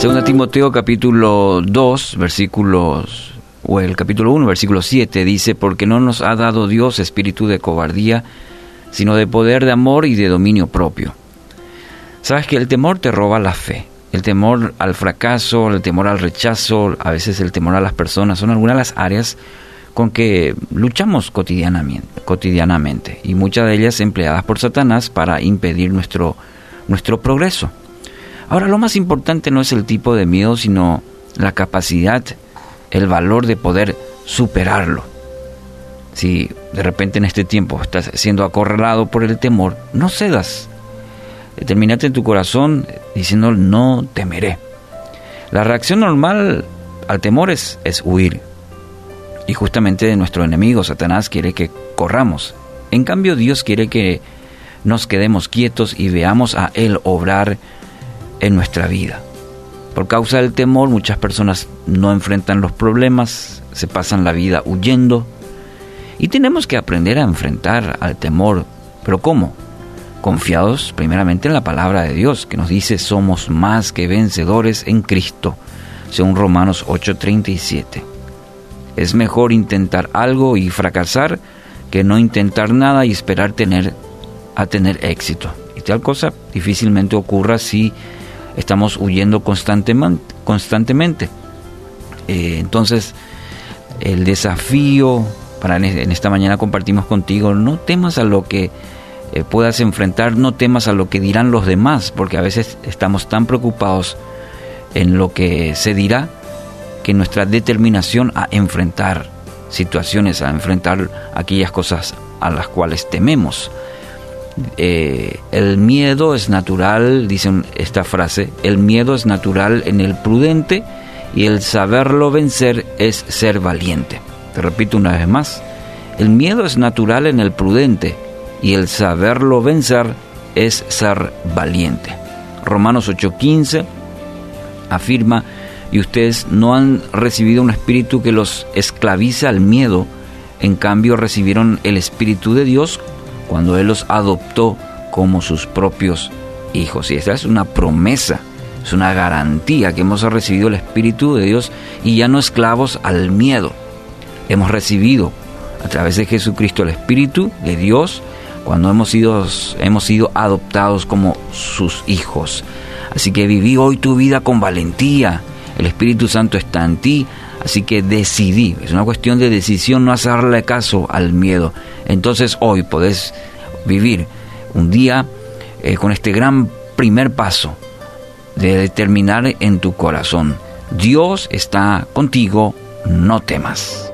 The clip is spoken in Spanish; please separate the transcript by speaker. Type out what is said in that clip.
Speaker 1: Segunda Timoteo capítulo 2, versículos, o el capítulo 1, versículo 7 dice, porque no nos ha dado Dios espíritu de cobardía, sino de poder, de amor y de dominio propio. Sabes que el temor te roba la fe. El temor al fracaso, el temor al rechazo, a veces el temor a las personas, son algunas de las áreas con que luchamos cotidianamente, cotidianamente y muchas de ellas empleadas por Satanás para impedir nuestro, nuestro progreso. Ahora, lo más importante no es el tipo de miedo, sino la capacidad, el valor de poder superarlo. Si de repente en este tiempo estás siendo acorralado por el temor, no cedas. Determinate en tu corazón diciendo no temeré. La reacción normal al temor es, es huir. Y justamente nuestro enemigo, Satanás, quiere que corramos. En cambio, Dios quiere que nos quedemos quietos y veamos a Él obrar en nuestra vida. Por causa del temor, muchas personas no enfrentan los problemas, se pasan la vida huyendo. Y tenemos que aprender a enfrentar al temor. ¿Pero cómo? Confiados primeramente en la palabra de Dios, que nos dice somos más que vencedores en Cristo, según Romanos 8:37. Es mejor intentar algo y fracasar que no intentar nada y esperar tener a tener éxito. Y tal cosa difícilmente ocurra si estamos huyendo constantemente. constantemente. Eh, entonces, el desafío para en esta mañana compartimos contigo, no temas a lo que eh, puedas enfrentar, no temas a lo que dirán los demás, porque a veces estamos tan preocupados en lo que se dirá que nuestra determinación a enfrentar situaciones, a enfrentar aquellas cosas a las cuales tememos, eh, el miedo es natural, dicen esta frase, el miedo es natural en el prudente y el saberlo vencer es ser valiente. Te repito una vez más, el miedo es natural en el prudente y el saberlo vencer es ser valiente. Romanos 8:15 afirma, y ustedes no han recibido un espíritu que los esclaviza al miedo, en cambio recibieron el espíritu de Dios cuando Él los adoptó como sus propios hijos. Y esta es una promesa, es una garantía que hemos recibido el Espíritu de Dios y ya no esclavos al miedo. Hemos recibido a través de Jesucristo el Espíritu de Dios cuando hemos sido, hemos sido adoptados como sus hijos. Así que viví hoy tu vida con valentía. El Espíritu Santo está en ti. Así que decidí, es una cuestión de decisión no hacerle caso al miedo. Entonces hoy podés vivir un día eh, con este gran primer paso de determinar en tu corazón, Dios está contigo, no temas.